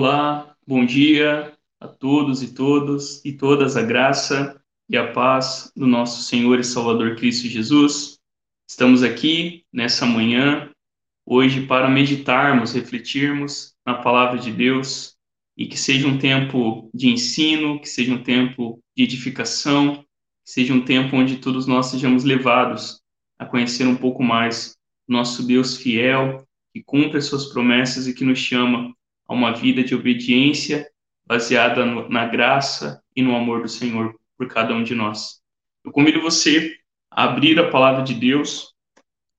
Olá, bom dia a todos e todas e todas, a graça e a paz do nosso Senhor e Salvador Cristo Jesus. Estamos aqui nessa manhã, hoje, para meditarmos, refletirmos na palavra de Deus e que seja um tempo de ensino, que seja um tempo de edificação, que seja um tempo onde todos nós sejamos levados a conhecer um pouco mais nosso Deus fiel, que cumpre as suas promessas e que nos chama a uma vida de obediência baseada no, na graça e no amor do Senhor por cada um de nós. Eu convido você a abrir a palavra de Deus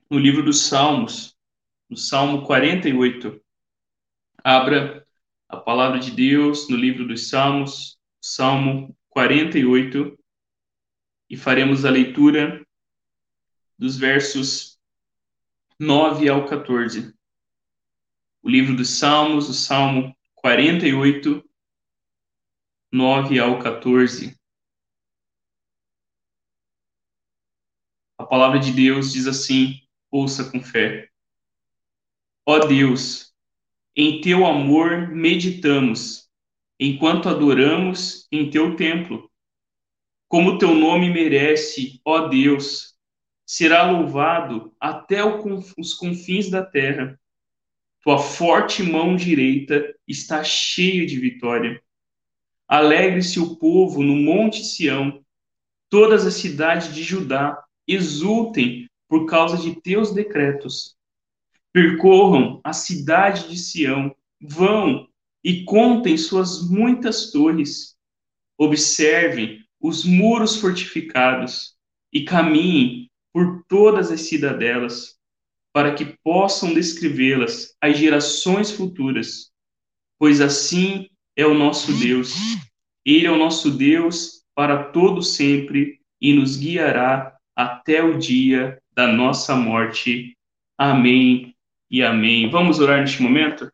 no livro dos Salmos, no Salmo 48. Abra a palavra de Deus no livro dos Salmos, Salmo 48, e faremos a leitura dos versos 9 ao 14 o livro dos Salmos, o Salmo 48, 9 ao 14. A palavra de Deus diz assim: ouça com fé. Ó Deus, em teu amor meditamos, enquanto adoramos em teu templo. Como teu nome merece, ó Deus, será louvado até os confins da terra tua forte mão direita está cheia de vitória. Alegre-se o povo no Monte Sião, todas as cidades de Judá exultem por causa de teus decretos. Percorram a cidade de Sião, vão e contem suas muitas torres. Observem os muros fortificados e caminhem por todas as cidadelas para que possam descrevê-las às gerações futuras, pois assim é o nosso Deus. Ele é o nosso Deus para todo sempre e nos guiará até o dia da nossa morte. Amém e amém. Vamos orar neste momento?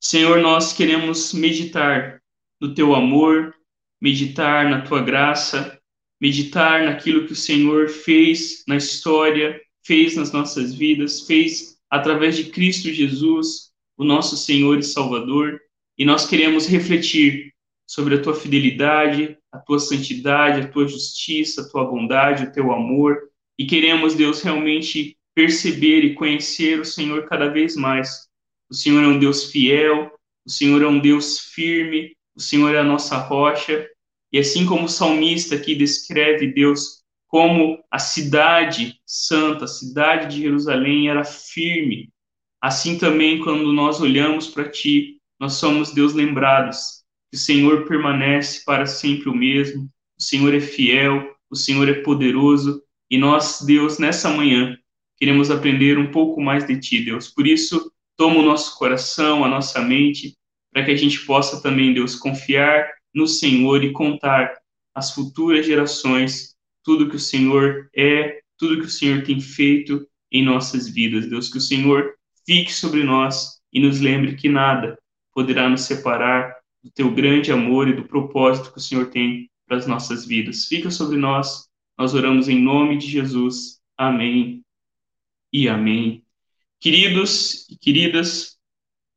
Senhor, nós queremos meditar no teu amor, meditar na tua graça, meditar naquilo que o Senhor fez na história fez nas nossas vidas, fez através de Cristo Jesus, o nosso Senhor e Salvador, e nós queremos refletir sobre a tua fidelidade, a tua santidade, a tua justiça, a tua bondade, o teu amor, e queremos, Deus, realmente perceber e conhecer o Senhor cada vez mais. O Senhor é um Deus fiel, o Senhor é um Deus firme, o Senhor é a nossa rocha, e assim como o salmista aqui descreve Deus como a cidade santa, a cidade de Jerusalém era firme. Assim também, quando nós olhamos para ti, nós somos Deus lembrados. Que o Senhor permanece para sempre o mesmo, o Senhor é fiel, o Senhor é poderoso, e nós, Deus, nessa manhã, queremos aprender um pouco mais de ti, Deus. Por isso, toma o nosso coração, a nossa mente, para que a gente possa também, Deus, confiar no Senhor e contar às futuras gerações tudo que o Senhor é, tudo que o Senhor tem feito em nossas vidas. Deus, que o Senhor fique sobre nós e nos lembre que nada poderá nos separar do teu grande amor e do propósito que o Senhor tem para as nossas vidas. Fica sobre nós. Nós oramos em nome de Jesus. Amém e amém. Queridos e queridas,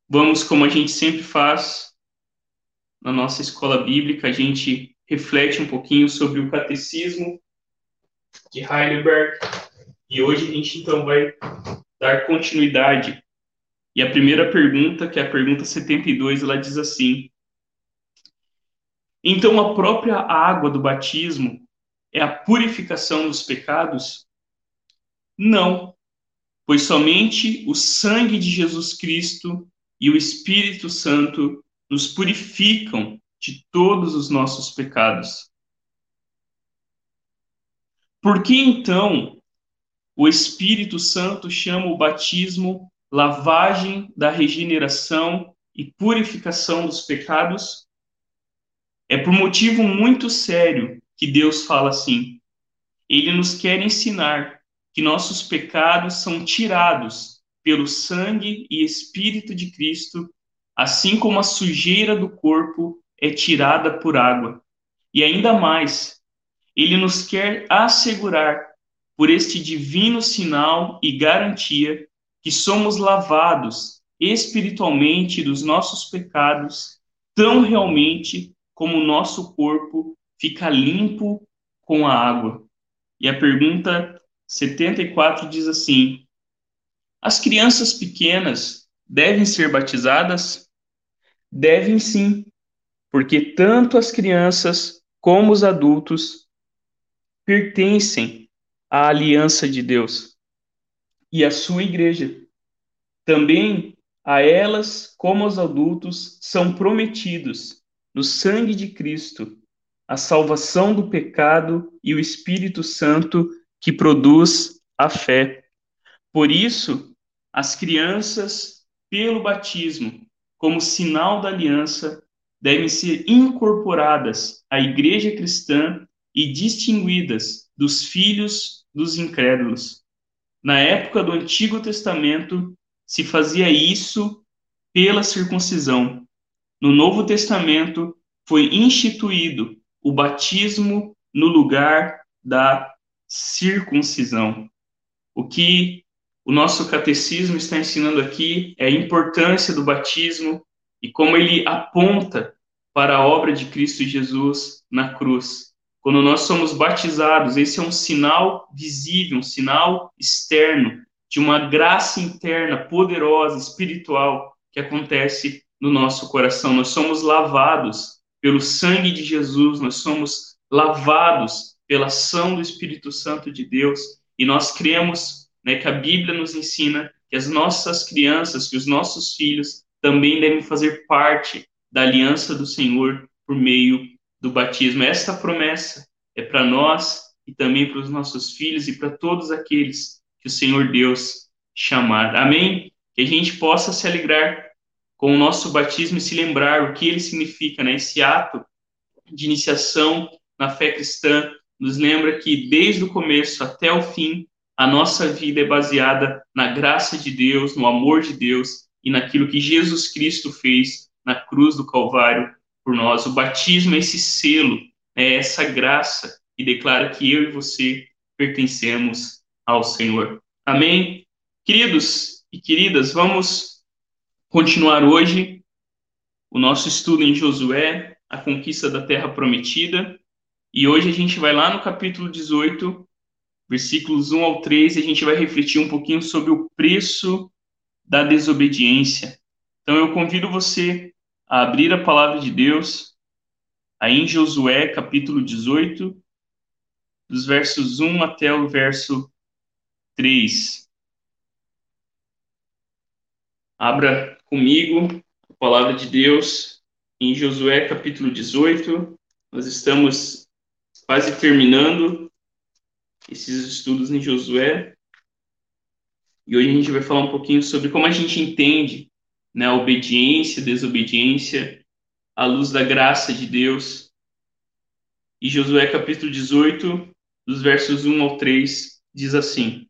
vamos como a gente sempre faz na nossa escola bíblica, a gente reflete um pouquinho sobre o catecismo de Heidelberg. E hoje a gente então vai dar continuidade. E a primeira pergunta, que é a pergunta 72, ela diz assim: Então a própria água do batismo é a purificação dos pecados? Não, pois somente o sangue de Jesus Cristo e o Espírito Santo nos purificam de todos os nossos pecados. Por que então o Espírito Santo chama o batismo lavagem da regeneração e purificação dos pecados? É por motivo muito sério que Deus fala assim. Ele nos quer ensinar que nossos pecados são tirados pelo sangue e espírito de Cristo, assim como a sujeira do corpo é tirada por água. E ainda mais, ele nos quer assegurar, por este divino sinal e garantia, que somos lavados espiritualmente dos nossos pecados, tão realmente como o nosso corpo fica limpo com a água. E a pergunta 74 diz assim: As crianças pequenas devem ser batizadas? Devem sim, porque tanto as crianças como os adultos pertencem à aliança de Deus e à sua igreja. Também a elas, como aos adultos, são prometidos no sangue de Cristo a salvação do pecado e o Espírito Santo que produz a fé. Por isso, as crianças, pelo batismo, como sinal da aliança, devem ser incorporadas à igreja cristã e distinguidas dos filhos dos incrédulos. Na época do Antigo Testamento, se fazia isso pela circuncisão. No Novo Testamento, foi instituído o batismo no lugar da circuncisão. O que o nosso catecismo está ensinando aqui é a importância do batismo e como ele aponta para a obra de Cristo Jesus na cruz. Quando nós somos batizados, esse é um sinal visível, um sinal externo de uma graça interna poderosa, espiritual que acontece no nosso coração. Nós somos lavados pelo sangue de Jesus, nós somos lavados pela ação do Espírito Santo de Deus e nós cremos né, que a Bíblia nos ensina que as nossas crianças, que os nossos filhos também devem fazer parte da aliança do Senhor por meio do batismo. Esta promessa é para nós e também para os nossos filhos e para todos aqueles que o Senhor Deus chamar. Amém? Que a gente possa se alegrar com o nosso batismo e se lembrar o que ele significa, né? Esse ato de iniciação na fé cristã nos lembra que desde o começo até o fim a nossa vida é baseada na graça de Deus, no amor de Deus e naquilo que Jesus Cristo fez na cruz do Calvário por nós. O batismo é esse selo, é essa graça que declara que eu e você pertencemos ao Senhor. Amém? Queridos e queridas, vamos continuar hoje o nosso estudo em Josué, a conquista da terra prometida. E hoje a gente vai lá no capítulo 18, versículos 1 ao 3, e a gente vai refletir um pouquinho sobre o preço da desobediência. Então eu convido você a abrir a palavra de Deus aí em Josué, capítulo 18, dos versos 1 até o verso 3. Abra comigo a palavra de Deus em Josué, capítulo 18. Nós estamos quase terminando esses estudos em Josué. E hoje a gente vai falar um pouquinho sobre como a gente entende né, obediência, desobediência, à luz da graça de Deus. E Josué capítulo 18, dos versos 1 ao 3, diz assim: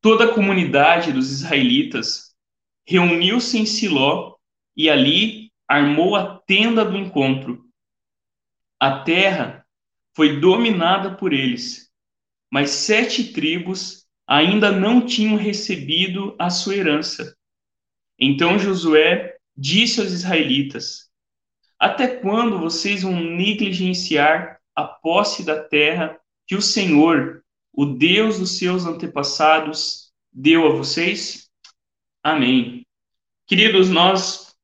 Toda a comunidade dos israelitas reuniu-se em Siló e ali armou a tenda do encontro. A terra foi dominada por eles mas sete tribos ainda não tinham recebido a sua herança. Então Josué disse aos israelitas: Até quando vocês vão negligenciar a posse da terra que o Senhor, o Deus dos seus antepassados, deu a vocês? Amém. Queridos, nós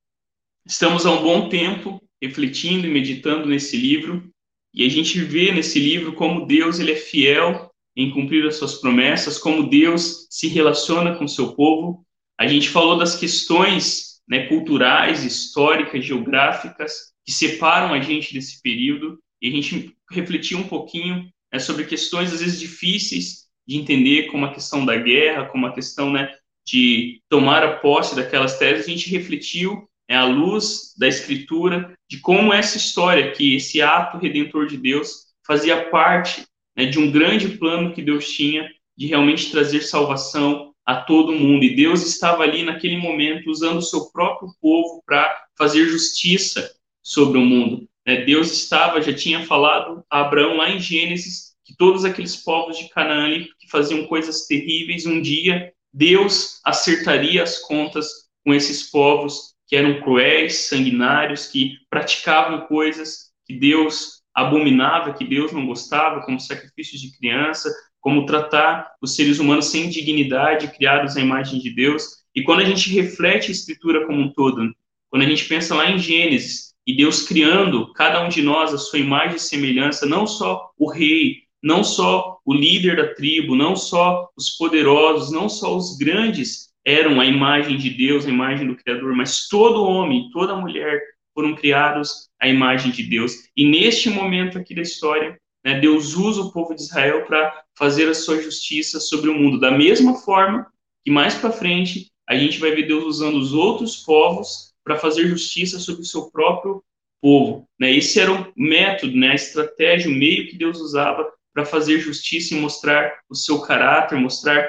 estamos há um bom tempo refletindo e meditando nesse livro, e a gente vê nesse livro como Deus ele é fiel em cumprir as suas promessas, como Deus se relaciona com seu povo. A gente falou das questões né, culturais, históricas, geográficas que separam a gente desse período e a gente refletiu um pouquinho né, sobre questões às vezes difíceis de entender, como a questão da guerra, como a questão né, de tomar a posse daquelas terras. A gente refletiu né, à luz da Escritura de como essa história, que esse ato redentor de Deus fazia parte né, de um grande plano que Deus tinha de realmente trazer salvação a todo mundo. E Deus estava ali naquele momento usando o seu próprio povo para fazer justiça sobre o mundo. Né? Deus estava, já tinha falado a Abraão lá em Gênesis, que todos aqueles povos de Canaã que faziam coisas terríveis, um dia Deus acertaria as contas com esses povos que eram cruéis, sanguinários, que praticavam coisas que Deus abominava, que Deus não gostava, como sacrifícios de criança, como tratar os seres humanos sem dignidade, criados à imagem de Deus. E quando a gente reflete a Escritura como um todo, quando a gente pensa lá em Gênesis, e Deus criando cada um de nós a sua imagem e semelhança, não só o rei, não só o líder da tribo, não só os poderosos, não só os grandes eram a imagem de Deus, a imagem do Criador, mas todo homem, toda mulher foram criados à imagem de Deus. E neste momento aqui da história, né, Deus usa o povo de Israel para fazer a sua justiça sobre o mundo. Da mesma forma que mais para frente a gente vai ver Deus usando os outros povos para fazer justiça sobre o seu próprio povo. Né? Esse era o método, né, a estratégia, o meio que Deus usava para fazer justiça e mostrar o seu caráter, mostrar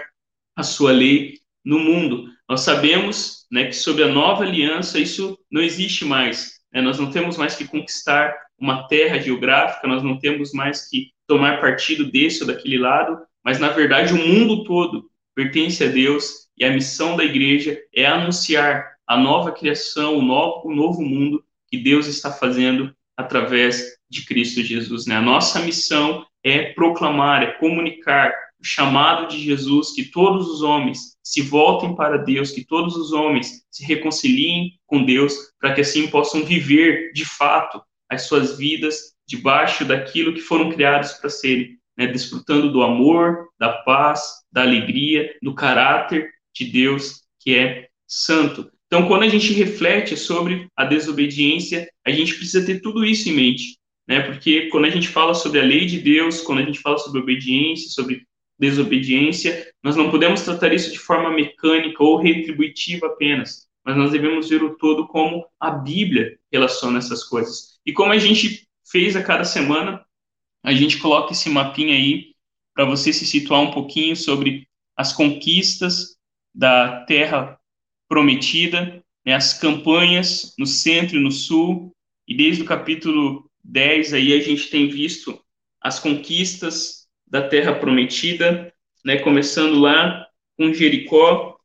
a sua lei no mundo. Nós sabemos né, que sob a nova aliança isso não existe mais. Né? Nós não temos mais que conquistar uma terra geográfica, nós não temos mais que tomar partido desse ou daquele lado, mas na verdade o mundo todo pertence a Deus e a missão da igreja é anunciar a nova criação, o novo, o novo mundo que Deus está fazendo através de Cristo Jesus. Né? A nossa missão é proclamar, é comunicar o chamado de Jesus, que todos os homens se voltem para Deus, que todos os homens se reconciliem com Deus, para que assim possam viver de fato as suas vidas debaixo daquilo que foram criados para serem, né? desfrutando do amor, da paz, da alegria, do caráter de Deus que é santo. Então, quando a gente reflete sobre a desobediência, a gente precisa ter tudo isso em mente né? Porque quando a gente fala sobre a lei de Deus, quando a gente fala sobre obediência, sobre desobediência, nós não podemos tratar isso de forma mecânica ou retributiva apenas, mas nós devemos ver o todo como a Bíblia relaciona essas coisas. E como a gente fez a cada semana, a gente coloca esse mapinha aí para você se situar um pouquinho sobre as conquistas da terra prometida, né, as campanhas no centro e no sul, e desde o capítulo 10, aí a gente tem visto as conquistas da Terra Prometida, né, começando lá com Jericó,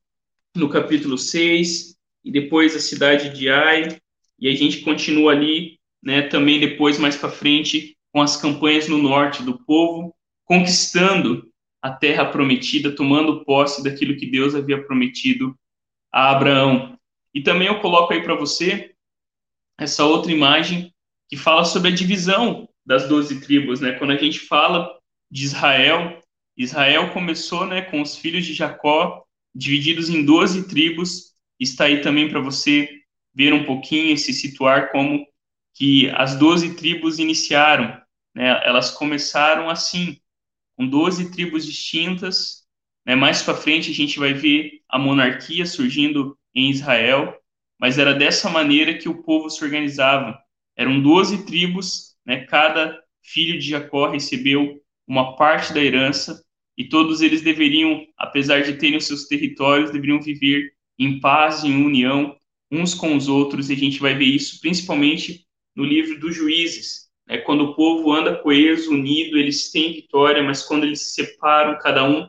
no capítulo 6, e depois a cidade de Ai, e a gente continua ali, né, também depois, mais para frente, com as campanhas no norte do povo, conquistando a terra prometida, tomando posse daquilo que Deus havia prometido a Abraão. E também eu coloco aí para você essa outra imagem que fala sobre a divisão das doze tribos, né? Quando a gente fala de Israel, Israel começou, né, com os filhos de Jacó divididos em doze tribos. Está aí também para você ver um pouquinho e se situar como que as doze tribos iniciaram, né? Elas começaram assim, com doze tribos distintas. Né? Mais para frente a gente vai ver a monarquia surgindo em Israel, mas era dessa maneira que o povo se organizava eram 12 tribos, né? Cada filho de Jacó recebeu uma parte da herança e todos eles deveriam, apesar de terem os seus territórios, deveriam viver em paz, em união uns com os outros. E a gente vai ver isso principalmente no livro dos Juízes. Né? Quando o povo anda coeso, unido, eles têm vitória, mas quando eles se separam, cada um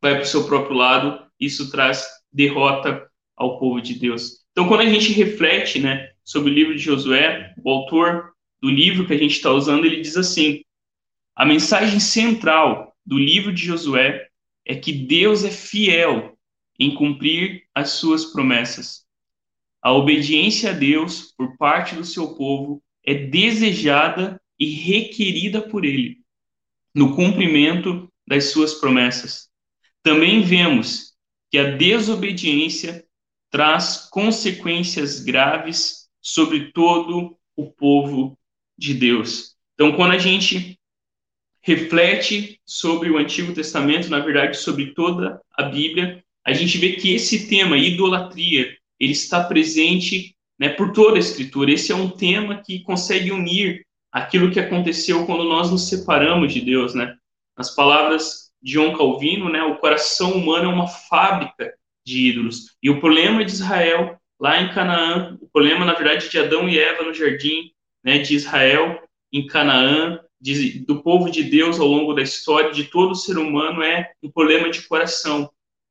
vai para o seu próprio lado, isso traz derrota ao povo de Deus. Então, quando a gente reflete, né, sobre o livro de Josué, o autor do livro que a gente está usando, ele diz assim: a mensagem central do livro de Josué é que Deus é fiel em cumprir as suas promessas. A obediência a Deus por parte do seu povo é desejada e requerida por ele no cumprimento das suas promessas. Também vemos que a desobediência traz consequências graves sobre todo o povo de Deus. Então, quando a gente reflete sobre o Antigo Testamento, na verdade, sobre toda a Bíblia, a gente vê que esse tema, idolatria, ele está presente né, por toda a Escritura. Esse é um tema que consegue unir aquilo que aconteceu quando nós nos separamos de Deus, né? Nas palavras de John Calvino, né, o coração humano é uma fábrica de ídolos. E o problema de Israel lá em Canaã, o problema, na verdade, de Adão e Eva no jardim né, de Israel, em Canaã, de, do povo de Deus ao longo da história, de todo ser humano, é um problema de coração.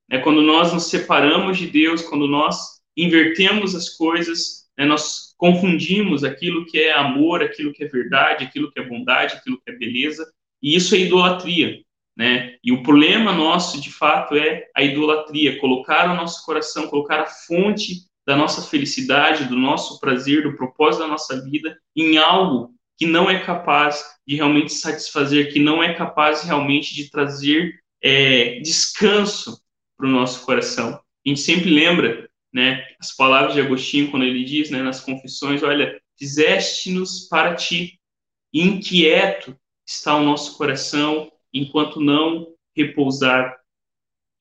né? quando nós nos separamos de Deus, quando nós invertemos as coisas, né? nós confundimos aquilo que é amor, aquilo que é verdade, aquilo que é bondade, aquilo que é beleza, e isso é idolatria. Né? E o problema nosso, de fato, é a idolatria, colocar o nosso coração, colocar a fonte da nossa felicidade, do nosso prazer, do propósito da nossa vida em algo que não é capaz de realmente satisfazer, que não é capaz realmente de trazer é, descanso para o nosso coração. A gente sempre lembra, né, as palavras de Agostinho quando ele diz, né, nas confissões, olha, fizeste-nos para ti, inquieto está o nosso coração enquanto não repousar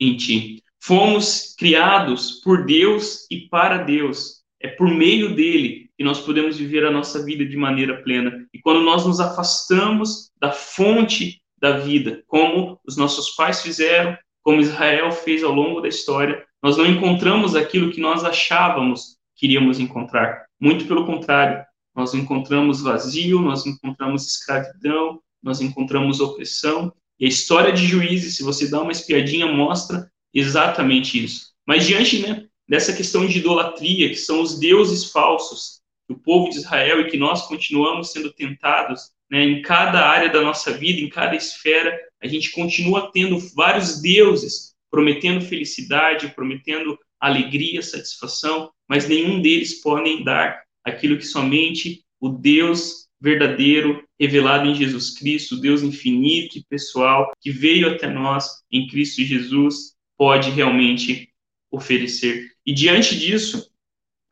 em ti. Fomos criados por Deus e para Deus. É por meio dele que nós podemos viver a nossa vida de maneira plena. Quando nós nos afastamos da fonte da vida, como os nossos pais fizeram, como Israel fez ao longo da história, nós não encontramos aquilo que nós achávamos que iríamos encontrar. Muito pelo contrário, nós encontramos vazio, nós encontramos escravidão, nós encontramos opressão. E a história de Juízes, se você dá uma espiadinha, mostra exatamente isso. Mas diante né, dessa questão de idolatria, que são os deuses falsos do povo de Israel e que nós continuamos sendo tentados né, em cada área da nossa vida, em cada esfera, a gente continua tendo vários deuses prometendo felicidade, prometendo alegria, satisfação, mas nenhum deles podem dar aquilo que somente o Deus verdadeiro revelado em Jesus Cristo, Deus infinito e pessoal que veio até nós em Cristo Jesus, pode realmente oferecer. E diante disso,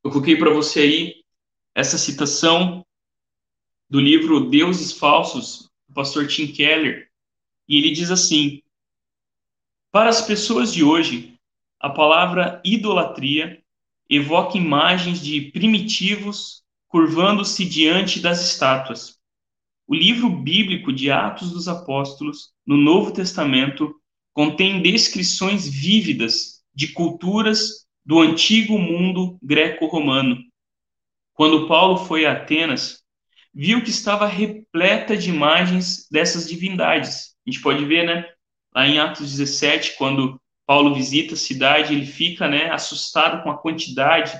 eu coloquei para você aí essa citação do livro Deuses Falsos, do pastor Tim Keller, e ele diz assim: Para as pessoas de hoje, a palavra idolatria evoca imagens de primitivos curvando-se diante das estátuas. O livro bíblico de Atos dos Apóstolos, no Novo Testamento, contém descrições vívidas de culturas do antigo mundo greco-romano. Quando Paulo foi a Atenas, viu que estava repleta de imagens dessas divindades. A gente pode ver, né, lá em Atos 17, quando Paulo visita a cidade, ele fica, né, assustado com a quantidade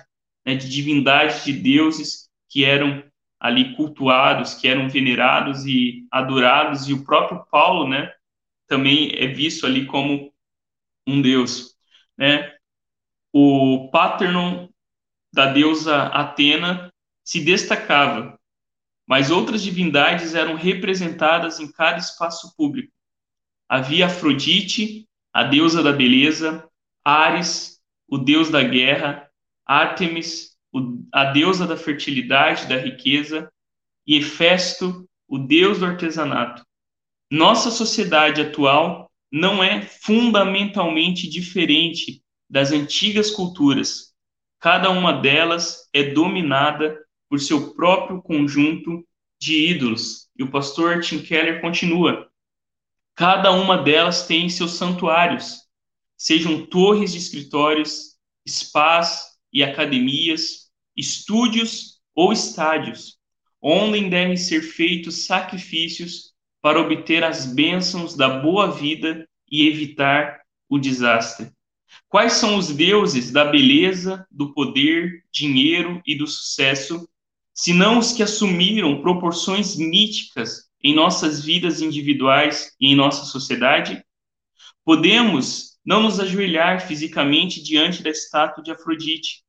né, de divindades de deuses que eram ali cultuados, que eram venerados e adorados, e o próprio Paulo, né, também é visto ali como um deus, né? O Paternon da deusa Atena se destacava, mas outras divindades eram representadas em cada espaço público. Havia Afrodite, a deusa da beleza, Ares, o deus da guerra, Ártemis, a deusa da fertilidade, da riqueza, e Hefesto, o deus do artesanato. Nossa sociedade atual não é fundamentalmente diferente das antigas culturas. Cada uma delas é dominada por seu próprio conjunto de ídolos. E o pastor Tim Keller continua: cada uma delas tem seus santuários, sejam torres de escritórios, spas e academias, estúdios ou estádios, onde devem ser feitos sacrifícios para obter as bênçãos da boa vida e evitar o desastre. Quais são os deuses da beleza, do poder, dinheiro e do sucesso, senão os que assumiram proporções míticas em nossas vidas individuais e em nossa sociedade? Podemos não nos ajoelhar fisicamente diante da estátua de Afrodite,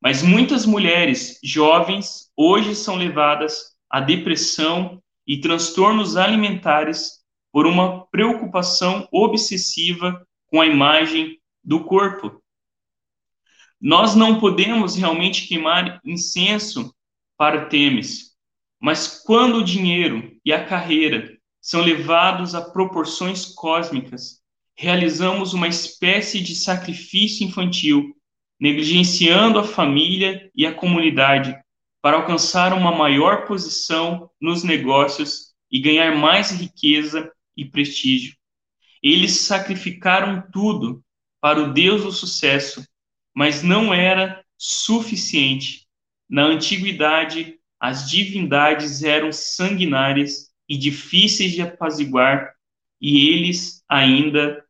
mas muitas mulheres jovens hoje são levadas à depressão e transtornos alimentares por uma preocupação obsessiva com a imagem do corpo. Nós não podemos realmente queimar incenso para Temes, mas quando o dinheiro e a carreira são levados a proporções cósmicas, realizamos uma espécie de sacrifício infantil negligenciando a família e a comunidade para alcançar uma maior posição nos negócios e ganhar mais riqueza e prestígio. Eles sacrificaram tudo para o Deus do sucesso, mas não era suficiente. Na antiguidade, as divindades eram sanguinárias e difíceis de apaziguar, e eles ainda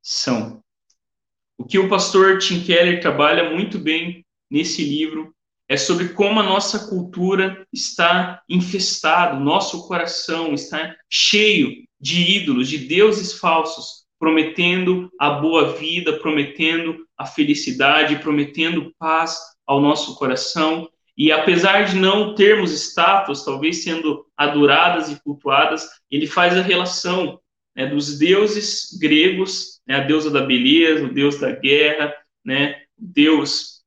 são. O que o pastor Tim Keller trabalha muito bem nesse livro é sobre como a nossa cultura está infestada, nosso coração está cheio de ídolos, de deuses falsos, prometendo a boa vida, prometendo a felicidade, prometendo paz ao nosso coração. E apesar de não termos estátuas, talvez sendo adoradas e cultuadas, ele faz a relação né, dos deuses gregos, né, a deusa da beleza, o deus da guerra, né, Deus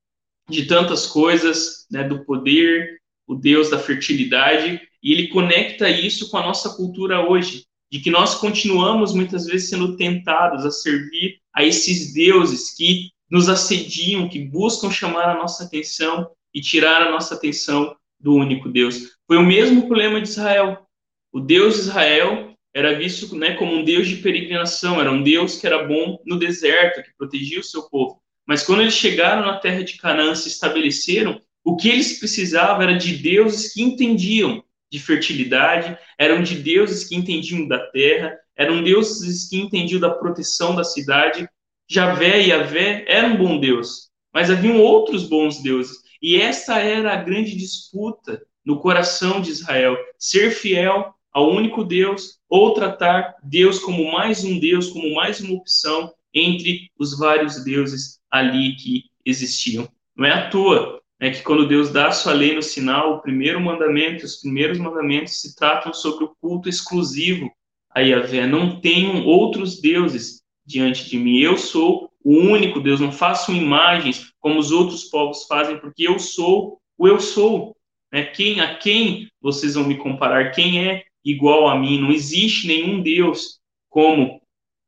de tantas coisas, né, do poder, o Deus da fertilidade, e ele conecta isso com a nossa cultura hoje, de que nós continuamos muitas vezes sendo tentados a servir a esses deuses que nos assediam, que buscam chamar a nossa atenção e tirar a nossa atenção do único Deus. Foi o mesmo problema de Israel. O Deus de Israel era visto né, como um Deus de peregrinação, era um Deus que era bom no deserto, que protegia o seu povo. Mas quando eles chegaram na terra de Canaã, se estabeleceram, o que eles precisavam era de deuses que entendiam de fertilidade, eram de deuses que entendiam da terra, eram deuses que entendiam da proteção da cidade. Javé e Yahvé eram um bom Deus, mas haviam outros bons deuses. E essa era a grande disputa no coração de Israel: ser fiel ao único Deus ou tratar Deus como mais um Deus, como mais uma opção entre os vários deuses ali que existiam. Não é à toa né, que quando Deus dá a sua lei no sinal, o primeiro mandamento, os primeiros mandamentos se tratam sobre o culto exclusivo a Yahvé. Não tenham outros deuses diante de mim. Eu sou o único Deus. Não façam imagens como os outros povos fazem, porque eu sou o eu sou. Né? Quem a quem vocês vão me comparar? Quem é igual a mim? Não existe nenhum Deus como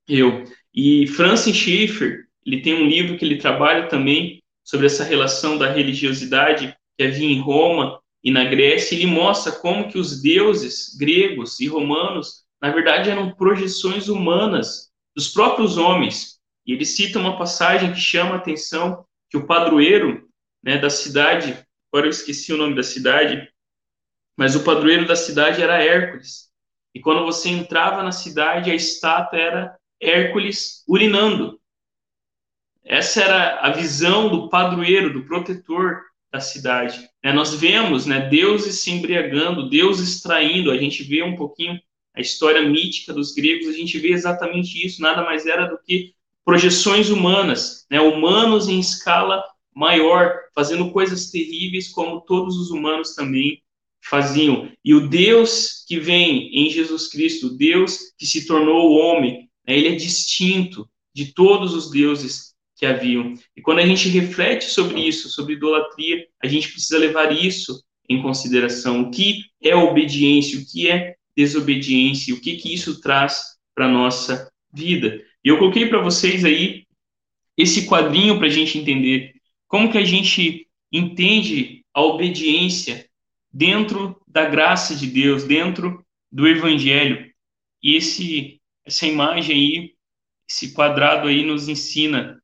eu. E Francis Schaeffer, ele tem um livro que ele trabalha também sobre essa relação da religiosidade que havia em Roma e na Grécia. Ele mostra como que os deuses gregos e romanos, na verdade, eram projeções humanas dos próprios homens. E ele cita uma passagem que chama a atenção que o padroeiro né, da cidade, agora eu esqueci o nome da cidade, mas o padroeiro da cidade era Hércules. E quando você entrava na cidade, a estátua era Hércules urinando. Essa era a visão do padroeiro, do protetor da cidade. É, nós vemos né, deuses se embriagando, deuses traindo. A gente vê um pouquinho a história mítica dos gregos, a gente vê exatamente isso. Nada mais era do que projeções humanas, né, humanos em escala maior, fazendo coisas terríveis como todos os humanos também faziam. E o Deus que vem em Jesus Cristo, o Deus que se tornou homem, né, ele é distinto de todos os deuses que haviam. E quando a gente reflete sobre isso, sobre idolatria, a gente precisa levar isso em consideração. O que é obediência, o que é desobediência, o que, que isso traz para a nossa vida. E eu coloquei para vocês aí esse quadrinho para a gente entender como que a gente entende a obediência dentro da graça de Deus, dentro do Evangelho. E esse, essa imagem aí, esse quadrado aí nos ensina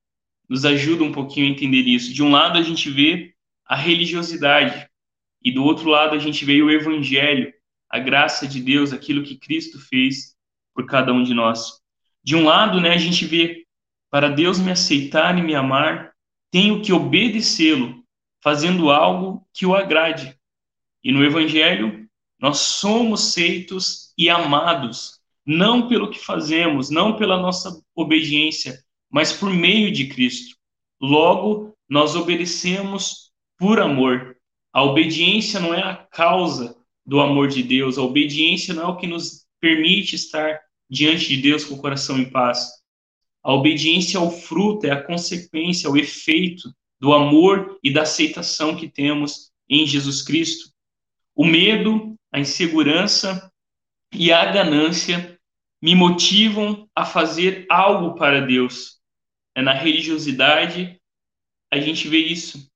nos ajuda um pouquinho a entender isso. De um lado, a gente vê a religiosidade, e do outro lado, a gente vê o evangelho, a graça de Deus, aquilo que Cristo fez por cada um de nós. De um lado, né, a gente vê para Deus me aceitar e me amar, tenho que obedecê-lo, fazendo algo que o agrade. E no evangelho, nós somos feitos e amados, não pelo que fazemos, não pela nossa obediência, mas por meio de Cristo. Logo, nós obedecemos por amor. A obediência não é a causa do amor de Deus, a obediência não é o que nos permite estar diante de Deus com o coração em paz. A obediência é o fruto, é a consequência, é o efeito do amor e da aceitação que temos em Jesus Cristo. O medo, a insegurança e a ganância me motivam a fazer algo para Deus, na religiosidade a gente vê isso.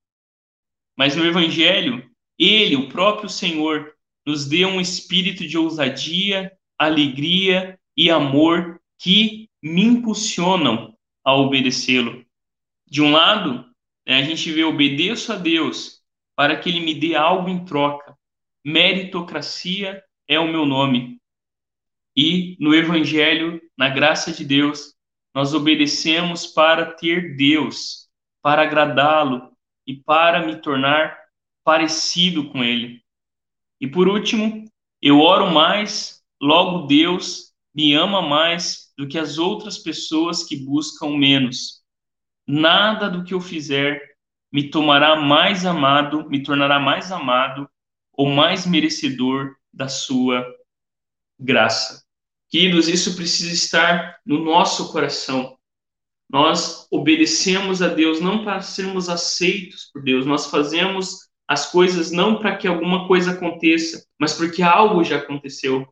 Mas no Evangelho, ele, o próprio Senhor, nos deu um espírito de ousadia, alegria e amor que me impulsionam a obedecê-lo. De um lado, né, a gente vê obedeço a Deus para que ele me dê algo em troca. Meritocracia é o meu nome. E no Evangelho, na graça de Deus, nós obedecemos para ter Deus, para agradá-lo e para me tornar parecido com Ele. E por último, eu oro mais, logo Deus me ama mais do que as outras pessoas que buscam menos. Nada do que eu fizer me tomará mais amado, me tornará mais amado ou mais merecedor da sua graça. Queridos, isso precisa estar no nosso coração. Nós obedecemos a Deus não para sermos aceitos por Deus, nós fazemos as coisas não para que alguma coisa aconteça, mas porque algo já aconteceu.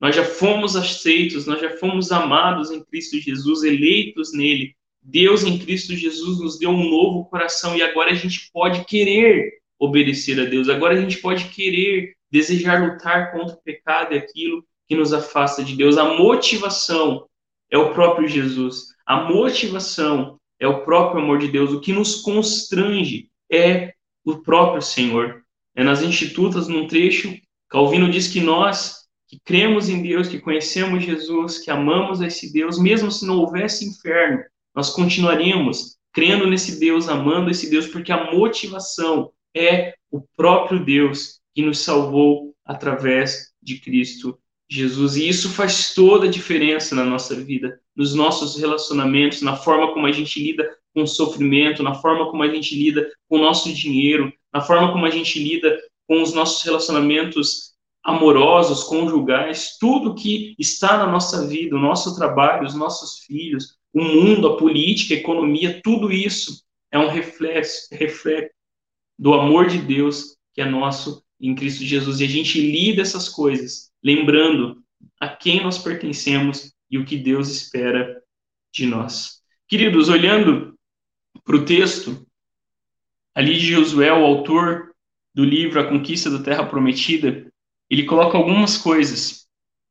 Nós já fomos aceitos, nós já fomos amados em Cristo Jesus, eleitos nele. Deus em Cristo Jesus nos deu um novo coração e agora a gente pode querer obedecer a Deus. Agora a gente pode querer, desejar lutar contra o pecado e aquilo que nos afasta de Deus. A motivação é o próprio Jesus. A motivação é o próprio amor de Deus. O que nos constrange é o próprio Senhor. É nas Institutas, num trecho, Calvino diz que nós que cremos em Deus, que conhecemos Jesus, que amamos esse Deus, mesmo se não houvesse inferno, nós continuaríamos crendo nesse Deus, amando esse Deus, porque a motivação é o próprio Deus que nos salvou através de Cristo Jesus. E isso faz toda a diferença na nossa vida, nos nossos relacionamentos, na forma como a gente lida com o sofrimento, na forma como a gente lida com o nosso dinheiro, na forma como a gente lida com os nossos relacionamentos amorosos, conjugais, tudo que está na nossa vida, o nosso trabalho, os nossos filhos, o mundo, a política, a economia, tudo isso é um reflexo, reflexo do amor de Deus que é nosso em Cristo Jesus. E a gente lida essas coisas, lembrando a quem nós pertencemos e o que Deus espera de nós. Queridos, olhando para o texto, ali de Josué, o autor do livro A Conquista da Terra Prometida, ele coloca algumas coisas.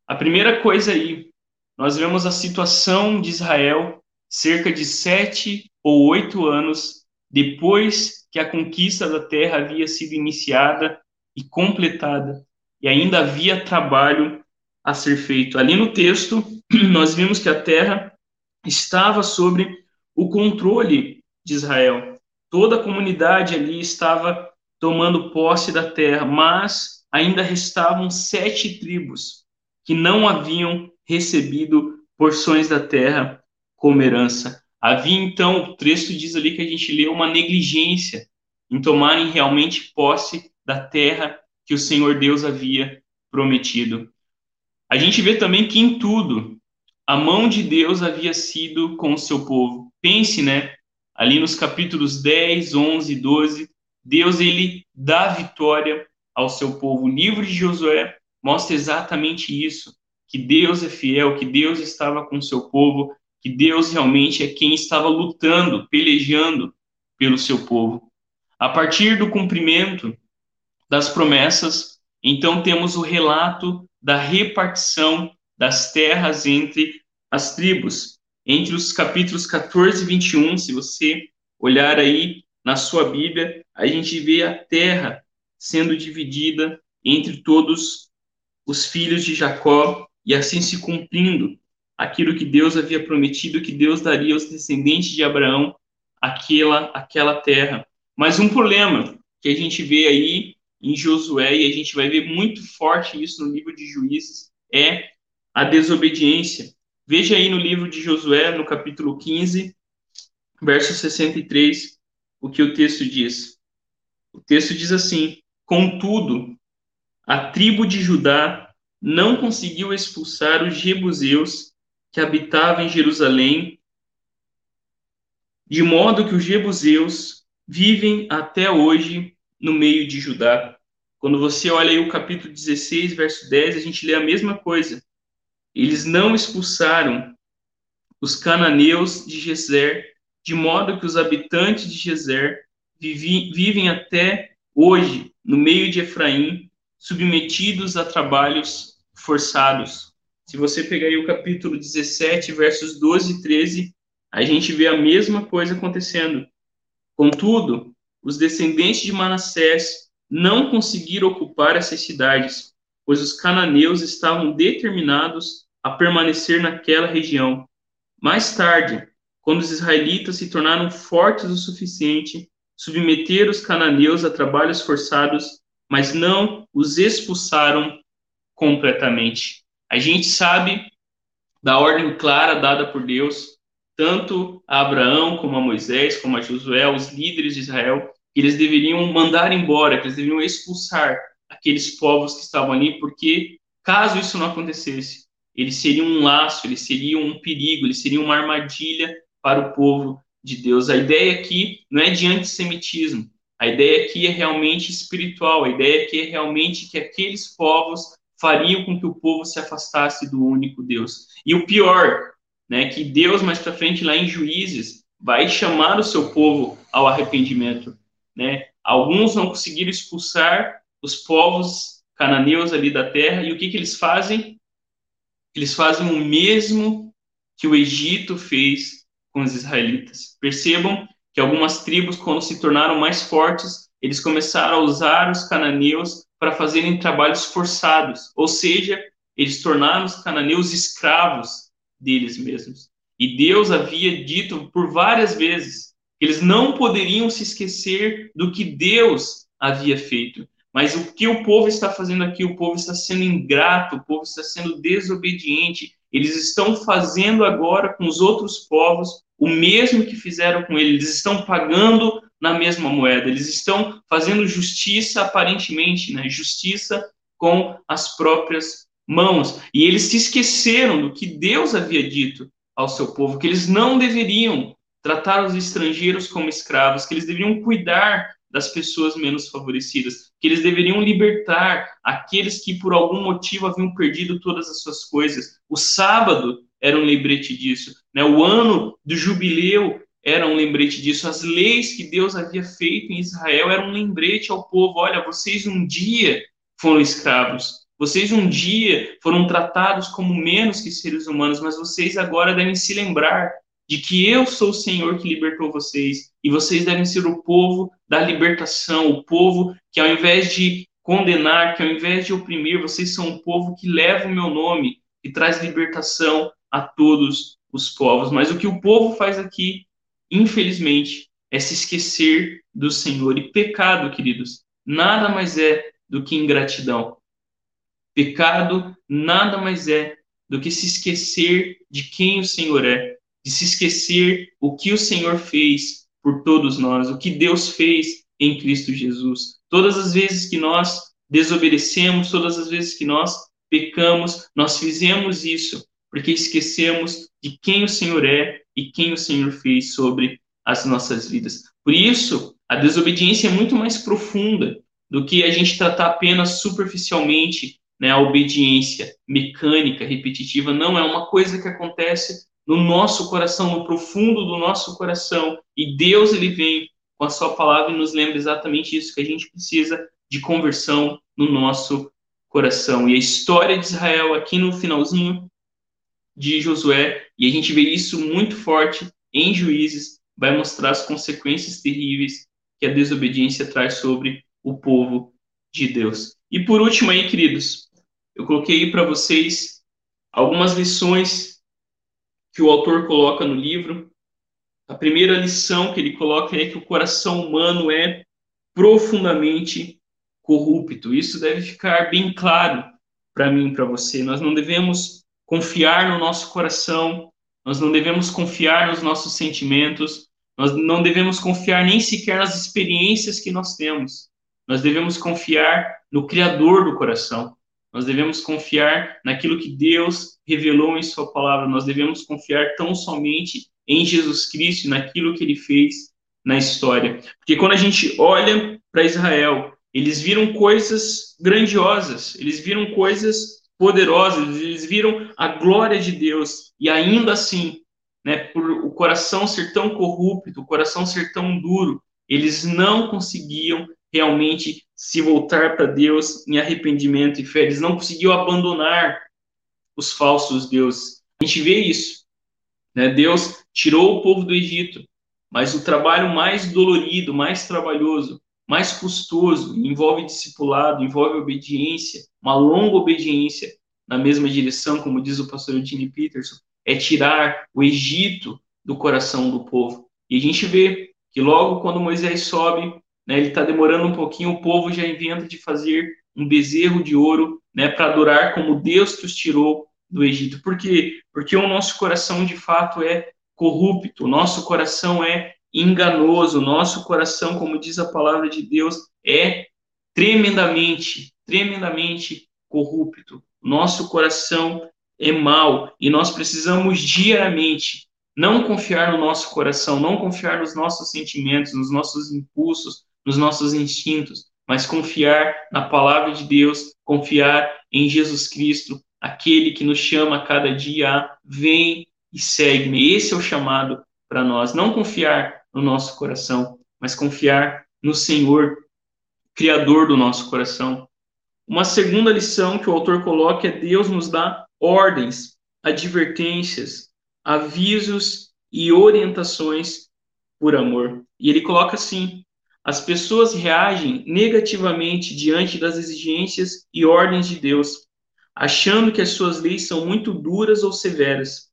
A primeira coisa aí, nós vemos a situação de Israel cerca de sete ou oito anos depois que a conquista da terra havia sido iniciada e completada, e ainda havia trabalho a ser feito. Ali no texto, nós vimos que a terra estava sobre o controle de Israel. Toda a comunidade ali estava tomando posse da terra, mas ainda restavam sete tribos que não haviam recebido porções da terra como herança. Havia então, o texto diz ali que a gente lê uma negligência em tomarem realmente posse da terra que o Senhor Deus havia prometido. A gente vê também que em tudo a mão de Deus havia sido com o seu povo. Pense, né? Ali nos capítulos 10, 11 e 12, Deus ele dá vitória ao seu povo. O livro de Josué mostra exatamente isso, que Deus é fiel, que Deus estava com o seu povo, que Deus realmente é quem estava lutando, pelejando pelo seu povo. A partir do cumprimento das promessas, então temos o relato da repartição das terras entre as tribos. Entre os capítulos 14 e 21, se você olhar aí na sua Bíblia, a gente vê a terra sendo dividida entre todos os filhos de Jacó e assim se cumprindo aquilo que Deus havia prometido que Deus daria aos descendentes de Abraão aquela aquela terra. Mas um problema que a gente vê aí em Josué e a gente vai ver muito forte isso no livro de Juízes é a desobediência. Veja aí no livro de Josué, no capítulo 15, verso 63, o que o texto diz. O texto diz assim: Contudo, a tribo de Judá não conseguiu expulsar os jebuseus que habitavam em Jerusalém, de modo que os jebuseus vivem até hoje no meio de Judá. Quando você olha aí o capítulo 16, verso 10, a gente lê a mesma coisa. Eles não expulsaram os cananeus de Gezer, de modo que os habitantes de Gezer vivem até hoje no meio de Efraim, submetidos a trabalhos forçados. Se você pegar aí o capítulo 17, versos 12 e 13, a gente vê a mesma coisa acontecendo. Contudo, os descendentes de Manassés não conseguiram ocupar essas cidades, pois os cananeus estavam determinados a permanecer naquela região. Mais tarde, quando os israelitas se tornaram fortes o suficiente, submeteram os cananeus a trabalhos forçados, mas não os expulsaram completamente. A gente sabe da ordem clara dada por Deus, tanto a Abraão como a Moisés, como a Josué, os líderes de Israel, que eles deveriam mandar embora, que eles deveriam expulsar aqueles povos que estavam ali, porque caso isso não acontecesse, eles seriam um laço, eles seriam um perigo, eles seriam uma armadilha para o povo de Deus. A ideia aqui não é de antissemitismo, a ideia aqui é realmente espiritual, a ideia aqui é realmente que aqueles povos fariam com que o povo se afastasse do único Deus. E o pior, né, que Deus mais para frente lá em Juízes vai chamar o seu povo ao arrependimento, né? Alguns não conseguiram expulsar os povos cananeus ali da terra, e o que que eles fazem? Eles fazem o mesmo que o Egito fez com os israelitas. Percebam que algumas tribos, quando se tornaram mais fortes, eles começaram a usar os cananeus para fazerem trabalhos forçados, ou seja, eles tornaram os cananeus escravos deles mesmos. E Deus havia dito por várias vezes eles não poderiam se esquecer do que Deus havia feito. Mas o que o povo está fazendo aqui? O povo está sendo ingrato, o povo está sendo desobediente. Eles estão fazendo agora com os outros povos o mesmo que fizeram com ele. Eles estão pagando na mesma moeda. Eles estão fazendo justiça aparentemente, né? Justiça com as próprias mãos. E eles se esqueceram do que Deus havia dito ao seu povo, que eles não deveriam tratar os estrangeiros como escravos, que eles deveriam cuidar das pessoas menos favorecidas, que eles deveriam libertar aqueles que por algum motivo haviam perdido todas as suas coisas. O sábado era um lembrete disso, né? O ano do jubileu era um lembrete disso. As leis que Deus havia feito em Israel eram um lembrete ao povo. Olha, vocês um dia foram escravos. Vocês um dia foram tratados como menos que seres humanos, mas vocês agora devem se lembrar de que eu sou o Senhor que libertou vocês e vocês devem ser o povo da libertação, o povo que ao invés de condenar, que ao invés de oprimir, vocês são um povo que leva o meu nome e traz libertação a todos os povos. Mas o que o povo faz aqui, infelizmente, é se esquecer do Senhor. E pecado, queridos, nada mais é do que ingratidão. Pecado nada mais é do que se esquecer de quem o Senhor é, de se esquecer o que o Senhor fez por todos nós, o que Deus fez em Cristo Jesus. Todas as vezes que nós desobedecemos, todas as vezes que nós pecamos, nós fizemos isso porque esquecemos de quem o Senhor é e quem o Senhor fez sobre as nossas vidas. Por isso, a desobediência é muito mais profunda do que a gente tratar apenas superficialmente né, a obediência mecânica, repetitiva. Não é uma coisa que acontece no nosso coração, no profundo do nosso coração. E Deus ele vem com a sua palavra e nos lembra exatamente isso que a gente precisa de conversão no nosso coração. E a história de Israel aqui no finalzinho de Josué, e a gente vê isso muito forte em Juízes, vai mostrar as consequências terríveis que a desobediência traz sobre o povo de Deus. E por último aí, queridos, eu coloquei para vocês algumas lições que o autor coloca no livro. A primeira lição que ele coloca é que o coração humano é profundamente corrupto. Isso deve ficar bem claro para mim para você. Nós não devemos confiar no nosso coração, nós não devemos confiar nos nossos sentimentos, nós não devemos confiar nem sequer nas experiências que nós temos. Nós devemos confiar no Criador do coração. Nós devemos confiar naquilo que Deus revelou em Sua palavra. Nós devemos confiar tão somente em Jesus Cristo, naquilo que Ele fez na história. Porque quando a gente olha para Israel, eles viram coisas grandiosas, eles viram coisas poderosas, eles viram a glória de Deus e ainda assim, né, por o coração ser tão corrupto, o coração ser tão duro, eles não conseguiam realmente se voltar para Deus em arrependimento e fé. Eles não conseguiam abandonar os falsos deuses. A gente vê isso. Né? Deus tirou o povo do Egito, mas o trabalho mais dolorido, mais trabalhoso, mais custoso, envolve discipulado, envolve obediência, uma longa obediência na mesma direção, como diz o pastor Eugene Peterson, é tirar o Egito do coração do povo. E a gente vê que logo quando Moisés sobe, né, ele está demorando um pouquinho, o povo já inventa de fazer um bezerro de ouro né, para adorar como Deus que os tirou do Egito. Por quê? Porque o nosso coração de fato é corrupto, o nosso coração é enganoso, o nosso coração, como diz a palavra de Deus, é tremendamente, tremendamente corrupto. Nosso coração é mau e nós precisamos diariamente não confiar no nosso coração, não confiar nos nossos sentimentos, nos nossos impulsos, nos nossos instintos, mas confiar na palavra de Deus, confiar em Jesus Cristo, aquele que nos chama a cada dia a vem e segue-me. Esse é o chamado para nós, não confiar no nosso coração, mas confiar no Senhor, criador do nosso coração. Uma segunda lição que o autor coloca é Deus nos dá ordens, advertências, avisos e orientações por amor. E ele coloca assim: as pessoas reagem negativamente diante das exigências e ordens de Deus, achando que as suas leis são muito duras ou severas.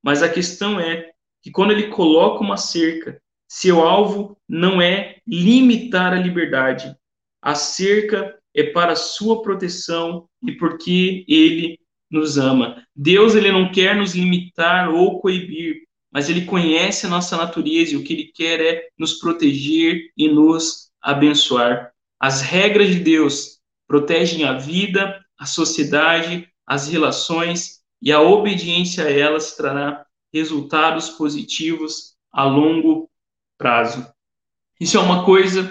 Mas a questão é que quando ele coloca uma cerca, seu alvo não é limitar a liberdade. A cerca é para sua proteção e porque ele nos ama. Deus ele não quer nos limitar ou coibir, mas ele conhece a nossa natureza e o que ele quer é nos proteger e nos abençoar. As regras de Deus protegem a vida, a sociedade, as relações e a obediência a elas trará resultados positivos a longo prazo. Isso é uma coisa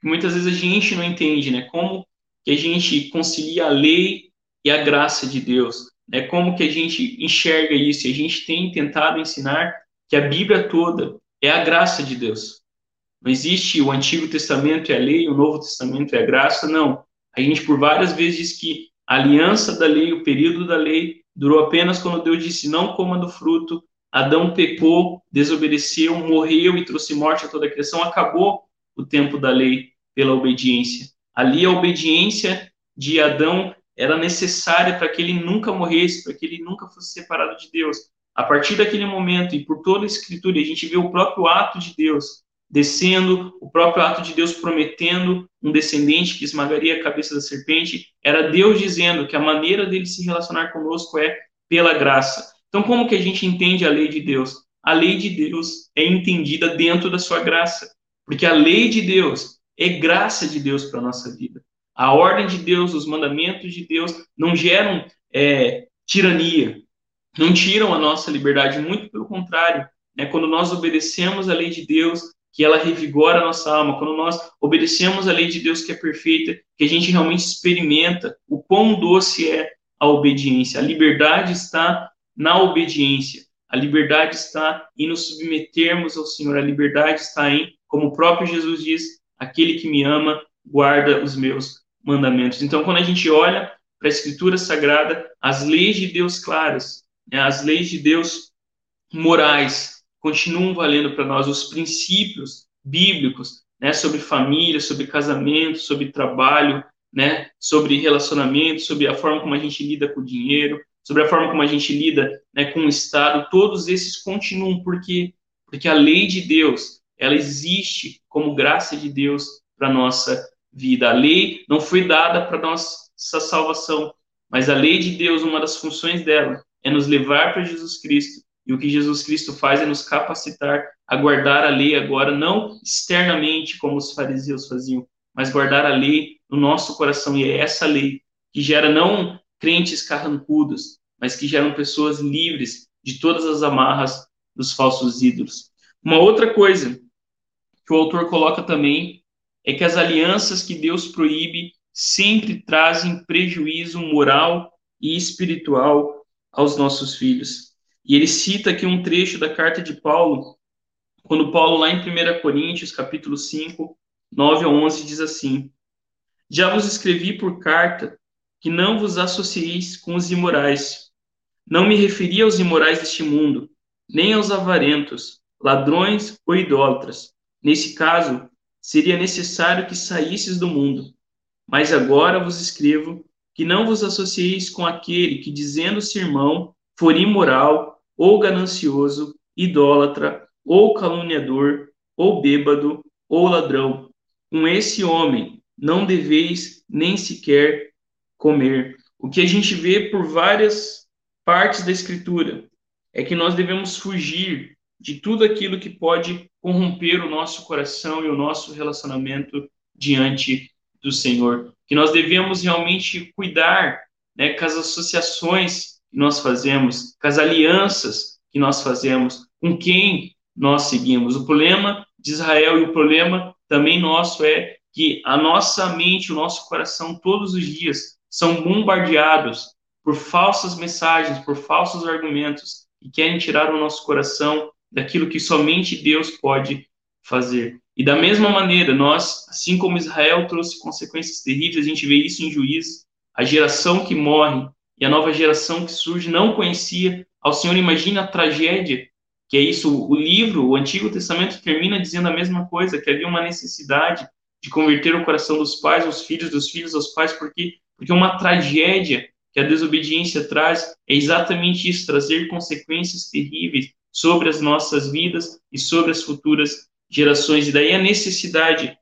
que muitas vezes a gente não entende, né? Como que a gente concilia a lei e a graça de Deus. Né? Como que a gente enxerga isso? E a gente tem tentado ensinar que a Bíblia toda é a graça de Deus. Não existe o Antigo Testamento é a lei, o Novo Testamento é a graça, não. A gente por várias vezes diz que a aliança da lei, o período da lei, durou apenas quando Deus disse: não coma do fruto. Adão pecou, desobedeceu, morreu e trouxe morte a toda a criação. Acabou o tempo da lei pela obediência. Ali a obediência de Adão era necessária para que ele nunca morresse, para que ele nunca fosse separado de Deus. A partir daquele momento e por toda a escritura, a gente vê o próprio ato de Deus descendo, o próprio ato de Deus prometendo um descendente que esmagaria a cabeça da serpente, era Deus dizendo que a maneira dele se relacionar conosco é pela graça. Então, como que a gente entende a lei de Deus? A lei de Deus é entendida dentro da sua graça, porque a lei de Deus é graça de Deus para a nossa vida. A ordem de Deus, os mandamentos de Deus não geram é, tirania, não tiram a nossa liberdade, muito pelo contrário. Né? Quando nós obedecemos a lei de Deus, que ela revigora a nossa alma, quando nós obedecemos a lei de Deus que é perfeita, que a gente realmente experimenta o quão doce é a obediência. A liberdade está na obediência. A liberdade está em nos submetermos ao Senhor. A liberdade está em, como o próprio Jesus diz, aquele que me ama guarda os meus mandamentos. Então, quando a gente olha para a Escritura Sagrada, as leis de Deus claras, as leis de Deus morais, continuam valendo para nós, os princípios bíblicos né, sobre família, sobre casamento, sobre trabalho, né, sobre relacionamento, sobre a forma como a gente lida com o dinheiro, sobre a forma como a gente lida né, com o Estado, todos esses continuam, porque porque a lei de Deus, ela existe como graça de Deus para nossa vida. A lei não foi dada para nossa salvação, mas a lei de Deus, uma das funções dela, é nos levar para Jesus Cristo. E o que Jesus Cristo faz é nos capacitar a guardar a lei agora, não externamente, como os fariseus faziam, mas guardar a lei no nosso coração. E é essa lei que gera não crentes carrancudos, mas que geram pessoas livres de todas as amarras dos falsos ídolos. Uma outra coisa que o autor coloca também é que as alianças que Deus proíbe sempre trazem prejuízo moral e espiritual aos nossos filhos. E ele cita aqui um trecho da carta de Paulo, quando Paulo, lá em 1 Coríntios, capítulo 5, 9 a 11, diz assim: Já vos escrevi por carta que não vos associeis com os imorais. Não me referi aos imorais deste mundo, nem aos avarentos, ladrões ou idólatras. Nesse caso, seria necessário que saísses do mundo. Mas agora vos escrevo que não vos associeis com aquele que, dizendo-se irmão, for imoral, ou ganancioso, idólatra, ou caluniador, ou bêbado, ou ladrão. Com esse homem não deveis nem sequer comer. O que a gente vê por várias partes da Escritura é que nós devemos fugir de tudo aquilo que pode corromper o nosso coração e o nosso relacionamento diante do Senhor. Que nós devemos realmente cuidar né, com as associações que nós fazemos, com as alianças que nós fazemos, com quem nós seguimos. O problema de Israel e o problema também nosso é que a nossa mente, o nosso coração, todos os dias são bombardeados por falsas mensagens, por falsos argumentos que querem tirar o nosso coração daquilo que somente Deus pode fazer. E da mesma maneira, nós, assim como Israel trouxe consequências terríveis, a gente vê isso em Juízes, a geração que morre e a nova geração que surge não conhecia ao Senhor. Imagina a tragédia que é isso. O livro, o Antigo Testamento, termina dizendo a mesma coisa, que havia uma necessidade de converter o coração dos pais aos filhos, dos filhos aos pais, porque porque uma tragédia que a desobediência traz é exatamente isso, trazer consequências terríveis sobre as nossas vidas e sobre as futuras gerações. E daí a necessidade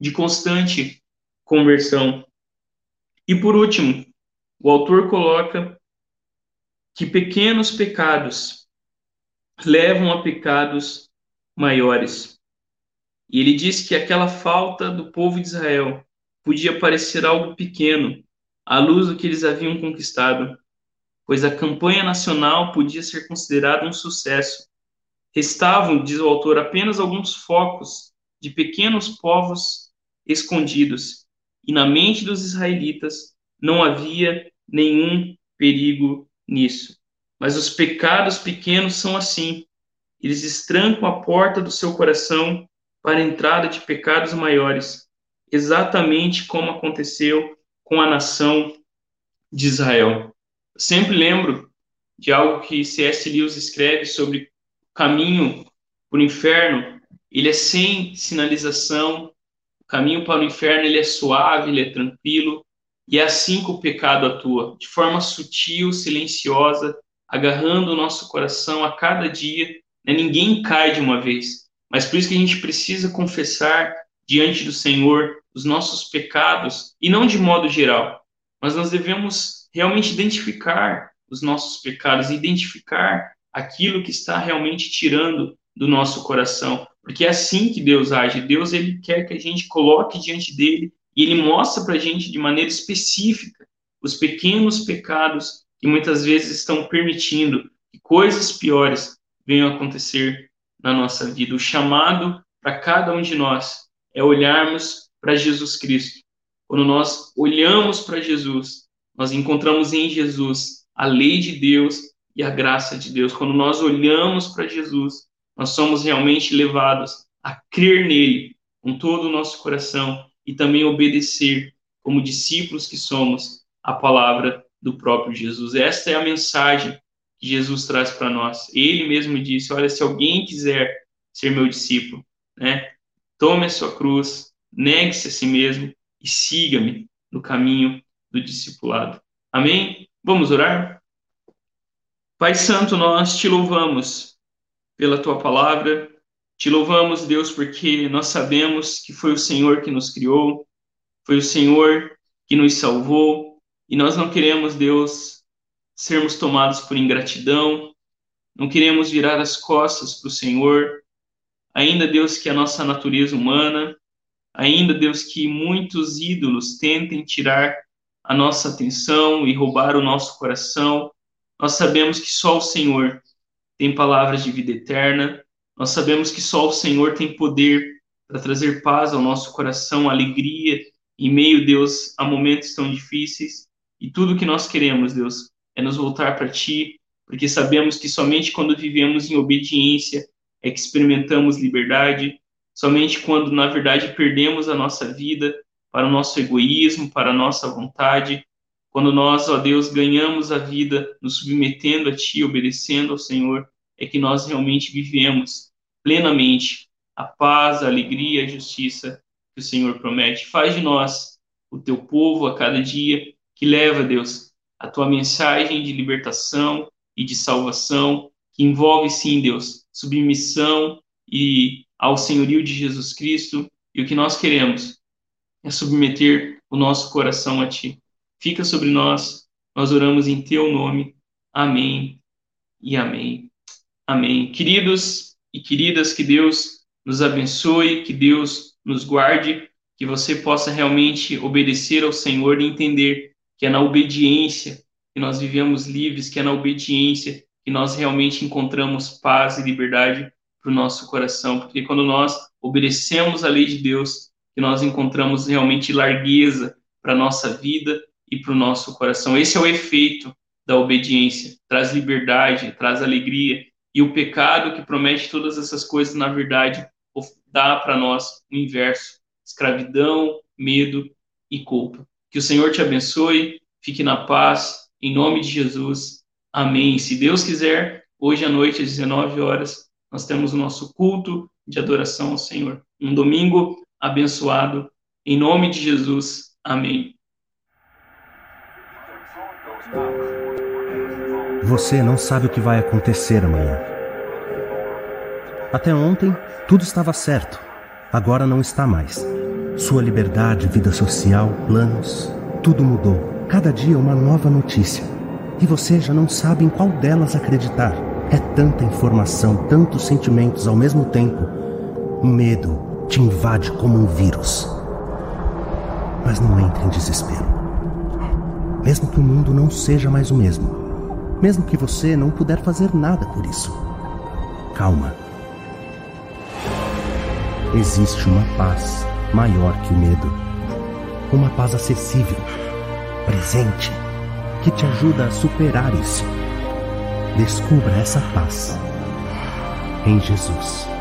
de constante conversão. E por último, o autor coloca que pequenos pecados levam a pecados maiores. E ele diz que aquela falta do povo de Israel podia parecer algo pequeno à luz do que eles haviam conquistado, pois a campanha nacional podia ser considerada um sucesso. Restavam, diz o autor, apenas alguns focos de pequenos povos escondidos, e na mente dos israelitas não havia nenhum perigo nisso. Mas os pecados pequenos são assim. Eles estrancam a porta do seu coração para a entrada de pecados maiores, exatamente como aconteceu com a nação de Israel. sempre lembro de algo que C.S. Lewis escreve sobre caminho para o inferno. Ele é sem sinalização, o caminho para o inferno ele é suave, ele é tranquilo, e é assim que o pecado atua, de forma sutil, silenciosa, agarrando o nosso coração a cada dia. Né? Ninguém cai de uma vez, mas por isso que a gente precisa confessar diante do Senhor os nossos pecados, e não de modo geral, mas nós devemos realmente identificar os nossos pecados, identificar aquilo que está realmente tirando do nosso coração, porque é assim que Deus age. Deus ele quer que a gente coloque diante dele e ele mostra para a gente de maneira específica os pequenos pecados que muitas vezes estão permitindo que coisas piores venham a acontecer na nossa vida. O chamado para cada um de nós é olharmos para Jesus Cristo. Quando nós olhamos para Jesus, nós encontramos em Jesus a lei de Deus e a graça de Deus. Quando nós olhamos para Jesus, nós somos realmente levados a crer nele com todo o nosso coração e também obedecer, como discípulos que somos, a palavra do próprio Jesus. Esta é a mensagem que Jesus traz para nós. Ele mesmo disse: Olha, se alguém quiser ser meu discípulo, né, tome a sua cruz, negue-se a si mesmo e siga-me no caminho do discipulado. Amém? Vamos orar? Pai Santo, nós te louvamos pela tua palavra, te louvamos, Deus, porque nós sabemos que foi o Senhor que nos criou, foi o Senhor que nos salvou, e nós não queremos, Deus, sermos tomados por ingratidão, não queremos virar as costas para o Senhor, ainda, Deus, que a nossa natureza humana, ainda, Deus, que muitos ídolos tentem tirar a nossa atenção e roubar o nosso coração, nós sabemos que só o Senhor tem palavras de vida eterna, nós sabemos que só o Senhor tem poder para trazer paz ao nosso coração, alegria. Em meio, Deus, a momentos tão difíceis. E tudo que nós queremos, Deus, é nos voltar para Ti, porque sabemos que somente quando vivemos em obediência é que experimentamos liberdade, somente quando, na verdade, perdemos a nossa vida para o nosso egoísmo, para a nossa vontade, quando nós, ó Deus, ganhamos a vida nos submetendo a Ti, obedecendo ao Senhor, é que nós realmente vivemos plenamente a paz, a alegria, a justiça que o Senhor promete. Faz de nós o Teu povo a cada dia que leva, Deus, a Tua mensagem de libertação e de salvação que envolve, sim, Deus, submissão e ao senhorio de Jesus Cristo. E o que nós queremos é submeter o nosso coração a Ti. Fica sobre nós, nós oramos em Teu nome. Amém e amém. Amém. Queridos e queridas, que Deus nos abençoe, que Deus nos guarde, que você possa realmente obedecer ao Senhor e entender que é na obediência que nós vivemos livres, que é na obediência que nós realmente encontramos paz e liberdade para o nosso coração, porque quando nós obedecemos a lei de Deus, que nós encontramos realmente largueza para a nossa vida e para o nosso coração. Esse é o efeito da obediência, traz liberdade, traz alegria, e o pecado que promete todas essas coisas, na verdade, dá para nós o inverso: escravidão, medo e culpa. Que o Senhor te abençoe, fique na paz, em nome de Jesus. Amém. Se Deus quiser, hoje à noite, às 19 horas, nós temos o nosso culto de adoração ao Senhor. Um domingo abençoado, em nome de Jesus. Amém. Você não sabe o que vai acontecer amanhã. Até ontem, tudo estava certo. Agora não está mais. Sua liberdade, vida social, planos, tudo mudou. Cada dia uma nova notícia. E você já não sabe em qual delas acreditar. É tanta informação, tantos sentimentos ao mesmo tempo. O medo te invade como um vírus. Mas não entre em desespero. Mesmo que o mundo não seja mais o mesmo, mesmo que você não puder fazer nada por isso. Calma. Existe uma paz maior que o medo. Uma paz acessível, presente, que te ajuda a superar isso. Descubra essa paz em Jesus.